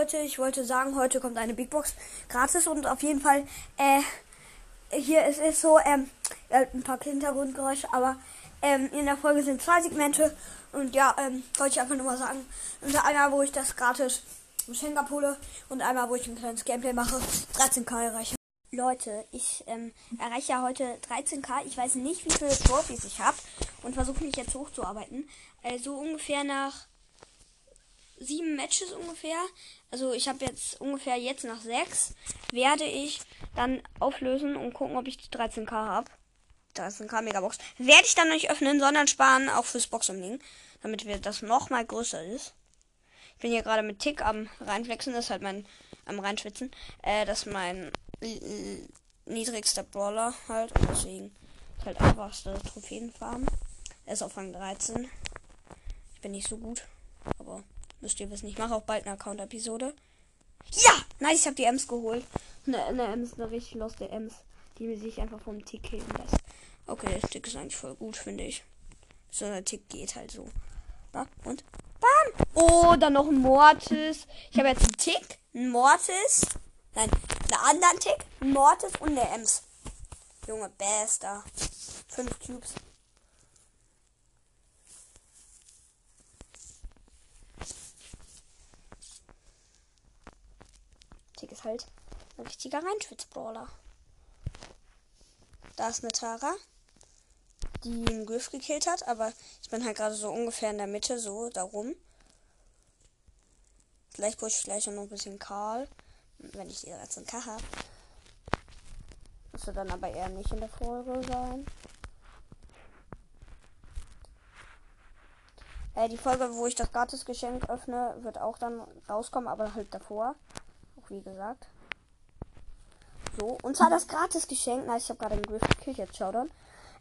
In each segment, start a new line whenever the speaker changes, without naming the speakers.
Leute, ich wollte sagen, heute kommt eine Big Box gratis und auf jeden Fall, äh, hier ist es so, ähm, ein paar Hintergrundgeräusche, aber ähm, in der Folge sind zwei Segmente und ja, ähm, wollte ich einfach nur mal sagen, und einer, wo ich das gratis Geschenk abhole und einmal, wo ich ein kleines Gameplay mache, 13k erreiche. Leute, ich ähm, erreiche ja heute 13k. Ich weiß nicht, wie viele Trophys ich habe und versuche mich jetzt hochzuarbeiten. Also ungefähr nach sieben Matches ungefähr. Also ich habe jetzt ungefähr jetzt nach sechs werde ich dann auflösen und gucken, ob ich die 13k habe. 13k Megabox. Werde ich dann nicht öffnen, sondern sparen auch fürs Boxumlegen, damit wir das noch mal größer ist. Ich bin hier gerade mit Tick am reinflexen, das ist halt mein am reinschwitzen. Äh, das ist mein niedrigster Brawler halt deswegen ist halt einfachste Trophäenfarm. Er ist auf Rang 13. Ich bin nicht so gut, müsst ihr wissen, ich mache auch bald eine Account-Episode. Ja! Nice, ich habe die Ems geholt. Eine, eine Ems, eine richtig loste Ems, die mir sich einfach vom Tick killen lässt. Okay, Tick ist eigentlich voll gut, finde ich. So ein Tick geht halt so. Ja, und bam! Oh, dann noch ein Mortis. Ich habe jetzt einen Tick, einen Mortis. Nein, einen anderen Tick, einen Mortis und eine Ems. Junge, bester. Fünf Cubes. Tick ist halt ein richtiger Reinschwitzbrawler. Da ist eine Tara, die einen Griff gekillt hat, aber ich bin halt gerade so ungefähr in der Mitte, so darum. Vielleicht pushe ich gleich noch ein bisschen Karl, wenn ich die 13k habe. Müsste dann aber eher nicht in der Folge sein. Äh, die Folge, wo ich das Gratisgeschenk öffne, wird auch dann rauskommen, aber halt davor. Wie gesagt. So, und zwar das Gratisgeschenk. Nice, ich habe gerade einen Griff gekillt, jetzt Showdown.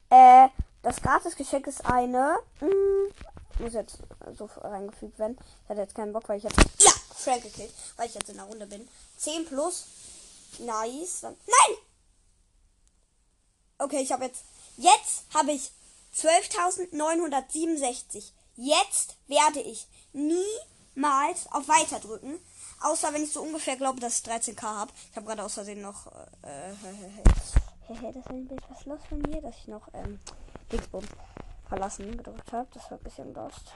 Äh, das Gratisgeschenk ist eine. Mh, hm, muss jetzt so reingefügt werden. Ich hatte jetzt keinen Bock, weil ich jetzt. Ja! Frank gekillt, weil ich jetzt in der Runde bin. 10 plus. Nice. Dann, nein! Okay, ich habe jetzt. Jetzt habe ich 12.967. Jetzt werde ich niemals auf Weiter drücken. Außer wenn ich so ungefähr glaube, dass ich 13k habe. Ich habe gerade aus Versehen noch. Äh, das ist ein bisschen was los von mir, dass ich noch ähm, Dingsbum verlassen gedrückt habe. Das war ein bisschen lost.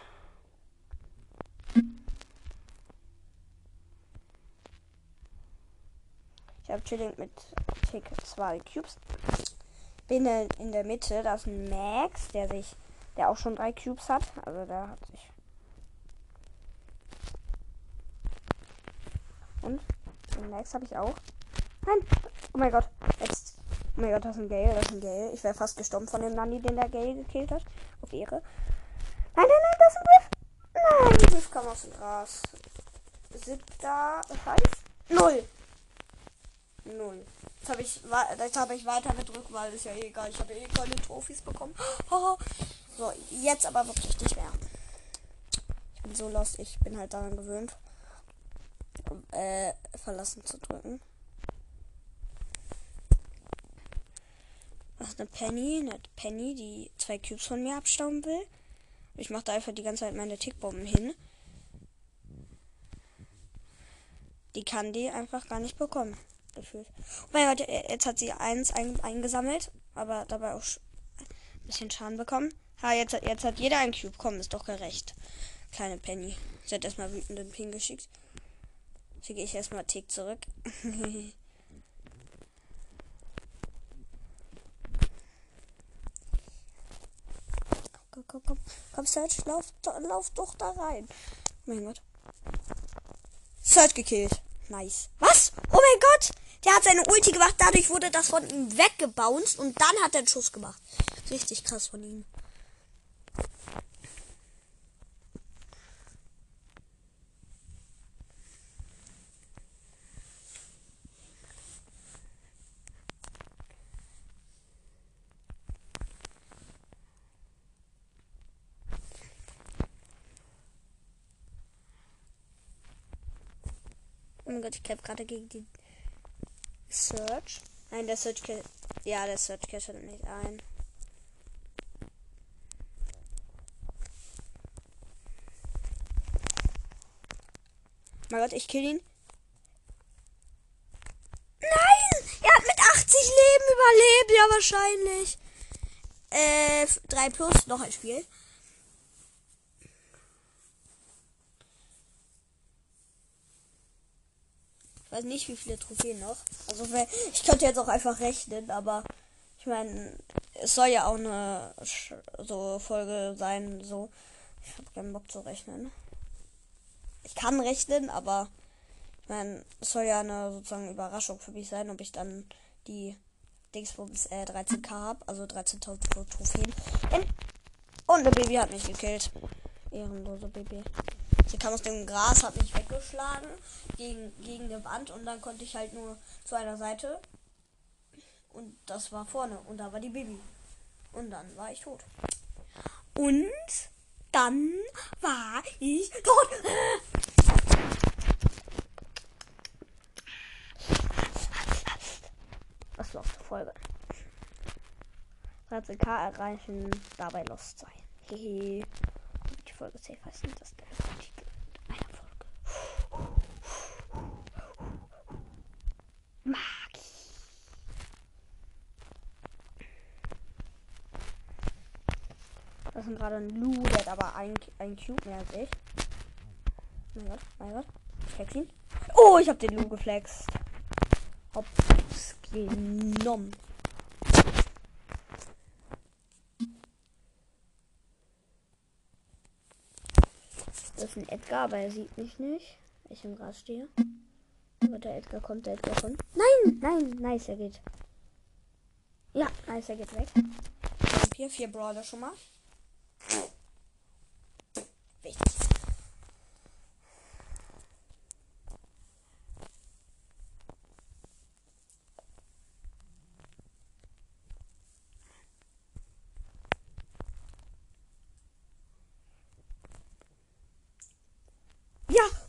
Ich habe Chilling mit Tick 2 Cubes. Bin in der Mitte, da ist ein Max, der sich, der auch schon drei Cubes hat. Also der hat sich Und den Max habe ich auch. Nein! Oh mein Gott. Jetzt. Oh mein Gott, das ist ein Gale, das ist ein Gale. Ich wäre fast gestorben von dem Nani, den der Gale gekillt hat. Auf Ehre. Nein, nein, nein, das ist ein Griff. Nein, die Griff kam aus dem Gras. Siebter. Heißt. Null. Null. Jetzt habe ich, hab ich weiter gedrückt, weil ist ja eh egal. Ich habe eh keine Trophys bekommen. so, jetzt aber wirklich nicht mehr. Ich bin so lost, ich bin halt daran gewöhnt äh, verlassen zu drücken. Das eine Penny, eine Penny, die zwei Cubes von mir abstauben will. Ich mache da einfach die ganze Zeit meine Tickbomben hin. Die kann die einfach gar nicht bekommen. Gefühlt. Oh mein Gott, jetzt hat sie eins ein, eingesammelt, aber dabei auch ein bisschen Schaden bekommen. Ha, jetzt, jetzt hat jeder ein Cube. Komm, ist doch gerecht. Kleine Penny. Sie hat erstmal wütenden Ping geschickt. Schicke ich erstmal Tick zurück. komm, komm, komm. Komm, Search, lauf, lauf doch da rein. Oh mein Gott. Search gekillt. Nice. Was? Oh mein Gott! Der hat seine Ulti gemacht, dadurch wurde das von ihm weggebounced und dann hat er einen Schuss gemacht. Richtig krass von ihm. Oh mein Gott, ich kämpfe gerade gegen die Search. Nein, der Search Ja, der Search Cache hat nicht ein. Oh mein Gott, ich kill ihn. Nein! Er hat mit 80 Leben überlebt, ja wahrscheinlich. Äh, 3 plus, noch ein Spiel. Weiß nicht, wie viele Trophäen noch. Also, ich könnte jetzt auch einfach rechnen, aber ich meine, es soll ja auch eine so Folge sein, so. Ich habe keinen Bock zu rechnen. Ich kann rechnen, aber ich meine, es soll ja eine sozusagen Überraschung für mich sein, ob ich dann die Dingsbums äh, 13k habe, also 13.000 Trophäen. Und eine Baby hat mich gekillt. Ehrenlose Baby. Sie kam aus dem Gras, hat mich weggeschlagen gegen, gegen eine Wand und dann konnte ich halt nur zu einer Seite. Und das war vorne und da war die Baby. Und dann war ich tot. Und dann war ich tot. Was läuft Folge? 13k erreichen, dabei lost sein. Hehe. Die Folge safe heißt nicht, dass der Titel einer Folge. Magie. Das ist gerade ein Lu, der hat aber ein, ein Cube mehr als ich. Mein Gott, mein Gott. Ich flex ihn. Oh, ich hab den Lu geflext. Hops genommen. Das ist ein Edgar, aber er sieht mich nicht. Ich im Gras stehe. Aber der Edgar kommt, der Edgar kommt. Nein, nein, nice, er geht. Ja, nice, er geht weg. Hier vier Brawler schon mal.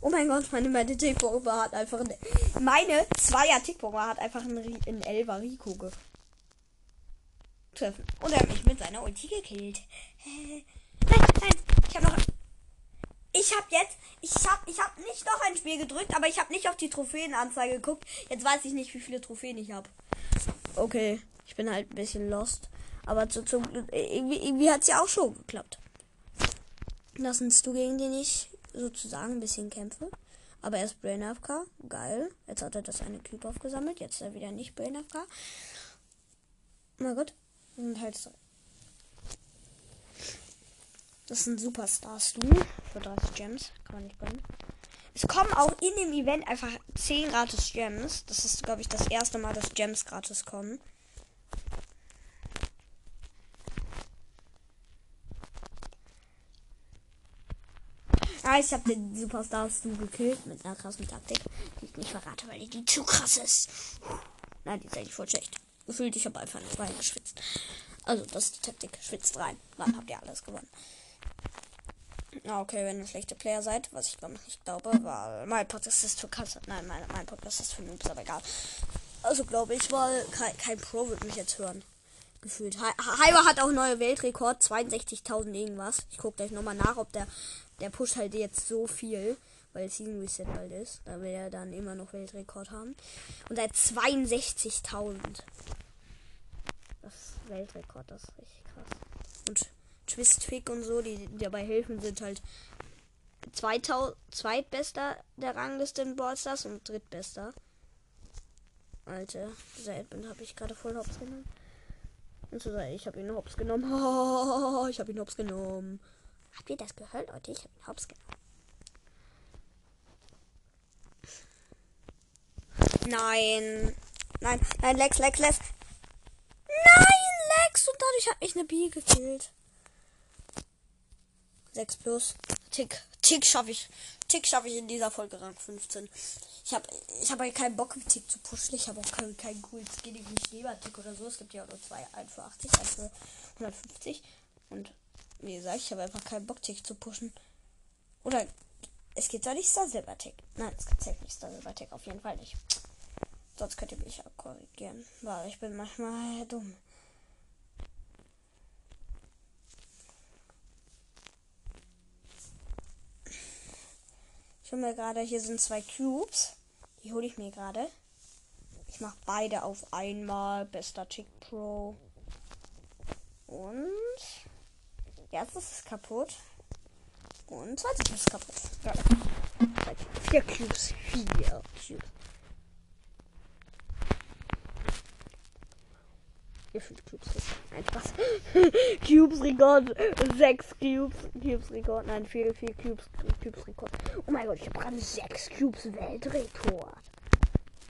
Oh mein Gott, meine, meine Tickbombe hat einfach eine, meine Zweier Tickbombe hat einfach einen, einen Elfer Rico getroffen. Und er hat mich mit seiner Ulti gekillt. Nein, nein, ich habe noch. Ich habe jetzt, ich habe, ich habe nicht noch ein Spiel gedrückt, aber ich habe nicht auf die Trophäenanzeige geguckt. Jetzt weiß ich nicht, wie viele Trophäen ich habe. Okay, ich bin halt ein bisschen lost. Aber zu, zum, irgendwie, irgendwie hat es ja auch schon geklappt. Lassest du gegen den ich sozusagen ein bisschen kämpfe. Aber er ist Brain AFK. Geil. Jetzt hat er das eine Cube aufgesammelt. Jetzt ist er wieder nicht Brain AFK. Mein Gott. Und halt so. Das ist ein Superstar-Stu für 30 Gems. Kann man nicht bringen. Es kommen auch in dem Event einfach 10 gratis Gems. Das ist, glaube ich, das erste Mal, dass Gems gratis kommen. Ah, ich habe den Superstar Stu gekillt mit einer krassen Taktik, die ich nicht verrate, weil die zu krass ist. Nein, die ist eigentlich voll schlecht. Gefühlt, ich habe einfach nicht reingeschwitzt. Also, das ist die Taktik. Schwitzt rein. Dann habt ihr alles gewonnen. Ah, okay, wenn ihr schlechte Player seid, was ich glaube nicht glaube, weil mein Podcast ist für Kasse. Nein, mein, mein Podcast ist für Noobs, aber egal. Also glaube ich, weil kein, kein Pro wird mich jetzt hören. Gefühlt. Hyber hat auch neue Weltrekord, 62.000 irgendwas. Ich gucke gleich nochmal nach, ob der der pusht halt jetzt so viel, weil Season Reset bald ist. Da will er dann immer noch Weltrekord haben. Und er hat 62.000. Das Weltrekord, das ist richtig krass. Und Twistfick und so, die, die dabei helfen, sind halt zweitbester der Rangliste in Ballstars und drittbester. Alter, dieser Edmund habe ich gerade voll hops genommen. Und so ich habe ihn hops genommen. ich habe ihn hops genommen. Habt ihr das gehört, Leute? Ich habe einen Hops genommen. Nein. Nein, nein, Lex, Lex, Lex. Nein, Lex. Und dadurch hat mich eine Bee gekillt. 6 plus. Tick. Tick schaffe ich. Tick schaffe ich in dieser Folge Rang 15. Ich habe ich hab halt keinen Bock, mit Tick zu pushen. Ich habe auch keinen, keinen coolen Skin, ich lieber Tick oder so. Es gibt ja auch nur zwei. Einen für 80, einen für 150. Und wie gesagt, ich habe einfach keinen Bock, Tick zu pushen. Oder es geht doch nicht Star Silver Tick. Nein, es geht safe nicht Star Silver Tick. Auf jeden Fall nicht. Sonst könnt ihr mich auch korrigieren. Weil ich bin manchmal dumm. Ich hole mir gerade, hier sind zwei Cubes. Die hole ich mir gerade. Ich mache beide auf einmal. Bester Chick Pro. Und erstes ist kaputt. Und zweites ist kaputt. Ja. Vier Cubes. Vier Cubes. Hier fünf Cubes. Nein, Spaß. Cubes Rekord. Sechs Cubes. Cubes Rekord. Nein, vier, vier Cubes. Cubes Rekord. Oh mein Gott, ich habe gerade sechs Cubes Weltrekord.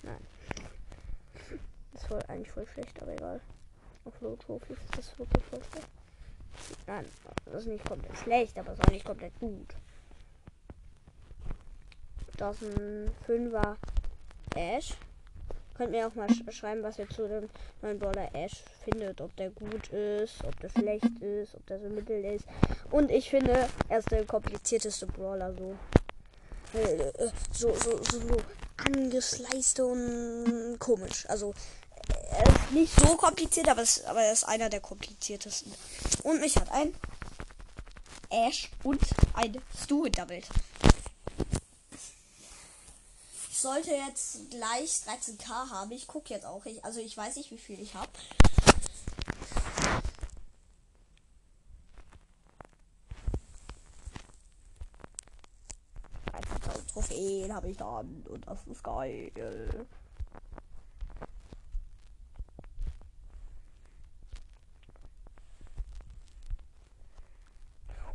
Nein. Das voll, eigentlich voll schlecht, aber egal. Auf Low Trophies ist das wirklich voll schlecht. Nein, das ist nicht komplett schlecht, aber es ist auch nicht komplett gut. Das ist ein Fünfer Ash. Könnt mir auch mal sch schreiben, was ihr zu dem neuen Brawler Ash findet. Ob der gut ist, ob der schlecht ist, ob der so mittel ist. Und ich finde, er ist der komplizierteste Brawler so. Äh, so, so, so, so angesleiste und komisch. Also, nicht so kompliziert, aber, es, aber er ist einer der kompliziertesten. Und mich hat ein Ash und ein Stu hinterbild sollte jetzt gleich 13k haben. Ich gucke jetzt auch. Ich, also ich weiß nicht, wie viel ich habe. Trophäen habe ich dann und das ist geil.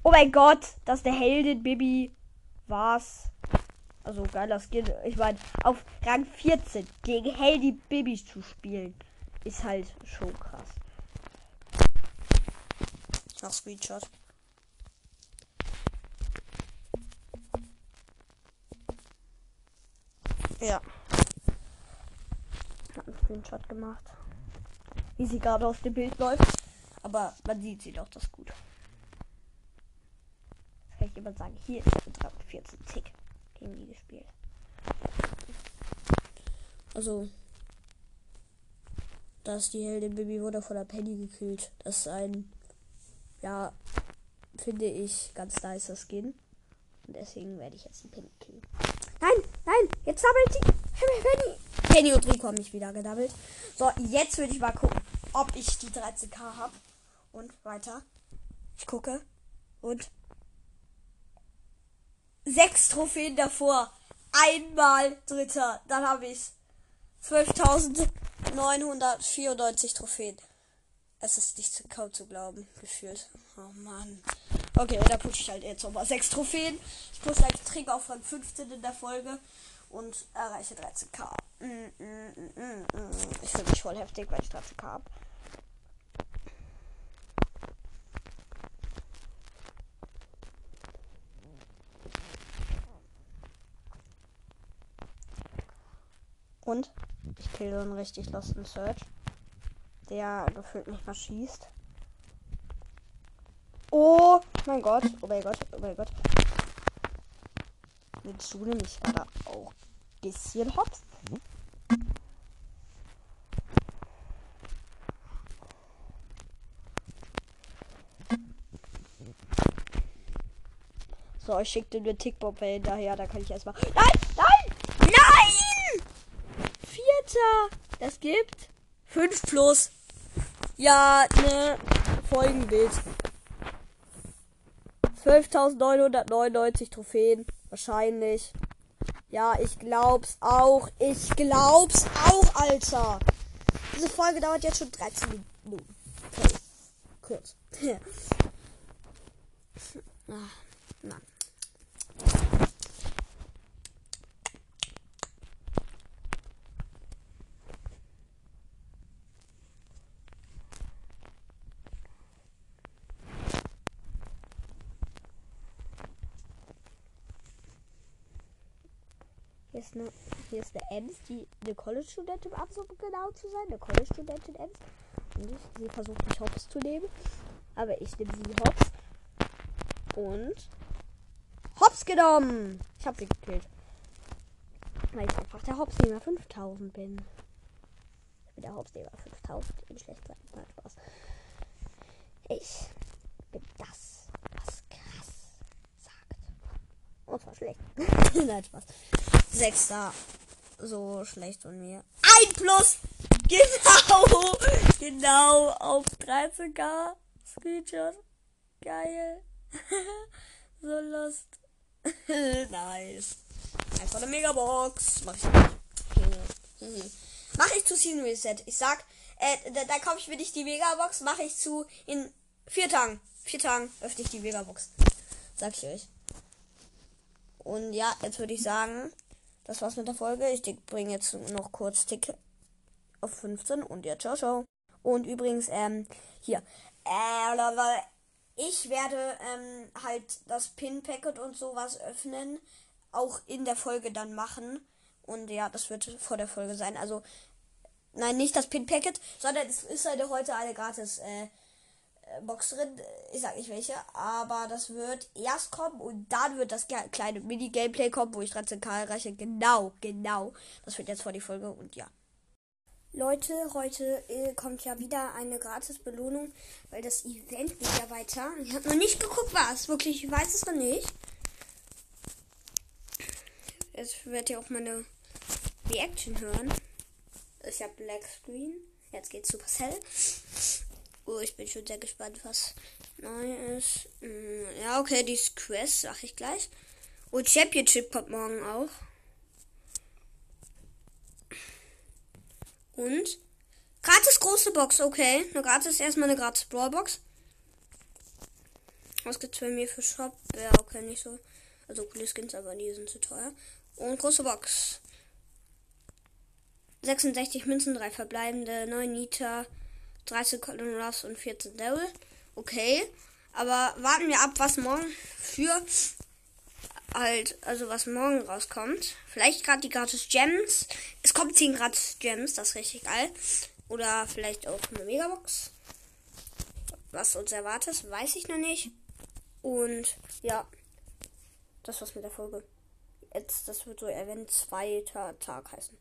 Oh mein Gott, das ist der Heldin Bibi. Was? Also geiler Skin. Ich meine, auf Rang 14 gegen Healthy Babys zu spielen, ist halt schon krass. Nach Screenshot. Ja. Hat einen Screenshot gemacht. Wie sie gerade aus dem Bild läuft. Aber man sieht sie doch das gut. Ich jemand sagen, hier ist der 14 Tick gegen die gespielt. Also, dass die Heldin Baby wurde von der Penny gekillt. Das ist ein, ja, finde ich ganz nice Skin. Und deswegen werde ich jetzt die Penny killen. Nein, nein, jetzt sammelt die Penny. Penny und Rico haben mich wieder gedoubled. So, jetzt würde ich mal gucken, ob ich die 13k habe. Und weiter. Ich gucke. Und sechs Trophäen davor. Einmal Dritter. Dann habe ich 12.994 Trophäen. Es ist nicht kaum zu glauben, gefühlt. Oh Mann. Okay, da pushe ich halt jetzt nochmal sechs Trophäen. Ich pushe halt Trick auf von 15 in der Folge und erreiche 13k. Mm, mm, mm, ich fühle mich voll heftig, weil ich 13k habe. Und ich kill so einen richtig losten Search. Der gefühlt nicht mal schießt. Oh mein Gott. Oh mein Gott. Oh mein Gott. Willst du nämlich aber auch ein bisschen hops? So, ich schickte eine Tickbombe hinterher, da kann ich erstmal. Nein! Alter, das gibt 5 plus. Ja, ne, Folgenbild. 12.999 Trophäen. Wahrscheinlich. Ja, ich glaub's auch. Ich glaub's auch, Alter. Diese Folge dauert jetzt schon 13 Minuten. Okay. Kurz. ah, Mann. Hier ist eine, hier ist eine Ems, die eine College-Studentin ab, so genau zu sein. Eine College-Studentin Ems. Und sie versucht mich hops zu nehmen. Aber ich nehme sie hops. Und hops genommen. Ich habe sie gekillt. Weil ich einfach der Hopsnehmer 5000 bin. Ich bin der Hopsnehmer 5000 im schlecht Spaß. Ich bin das, was krass sagt. Und zwar schlecht. Nein, Spaß. Sechster. So schlecht von mir. Ein plus! Genau! Genau auf 13k. Screenshot. Geil. so lost. nice. Einfach eine Megabox. Mach ich nicht. Mach ich zu Season Reset. Ich sag, äh, da, da kaufe ich mir nicht die Megabox. Mache ich zu in vier Tagen. Vier Tagen öffne ich die Megabox. Sag ich euch. Und ja, jetzt würde ich sagen, das war's mit der Folge. Ich bringe jetzt noch kurz Tick auf 15 und ja, ciao, ciao. Und übrigens, ähm, hier. Äh, ich werde ähm, halt das Pin-Packet und sowas öffnen. Auch in der Folge dann machen. Und ja, das wird vor der Folge sein. Also, nein, nicht das Pin-Packet, sondern es ist halt heute eine gratis äh, Box drin. Ich sag nicht welche, aber das wird erst kommen und dann wird das kleine Mini-Gameplay kommen, wo ich 13k erreiche. Genau, genau. Das wird jetzt vor die Folge und ja. Leute, heute äh, kommt ja wieder eine gratis Belohnung, weil das Event geht ja weiter. Ich habe noch nicht geguckt, was. Wirklich, ich weiß es noch nicht. Jetzt werdet ihr auch meine Reaction hören. Ich habe Black Screen. Jetzt geht's Supercell. Oh, ich bin schon sehr gespannt, was neu ist. Hm, ja, okay, die Quest, sag ich gleich. Und Championship kommt morgen auch. Und gratis große Box, okay. Eine gratis, erstmal eine gratis Brawlbox. Was gibt's bei mir für Shop? Ja, okay, nicht so. Also coole Skins, aber die sind zu teuer. Und große Box. 66 Münzen, 3 verbleibende, 9 Nita, 30 Colin Ruffs und 14 Devil. Okay. Aber warten wir ab, was morgen für halt, also was morgen rauskommt. Vielleicht gerade die gratis Gems. Es kommt 10 gratis Gems, das ist richtig geil. Oder vielleicht auch eine Megabox. Was uns erwartet, weiß ich noch nicht. Und ja, das war's mit der Folge. Jetzt, das wird so Event zweiter Tag heißen.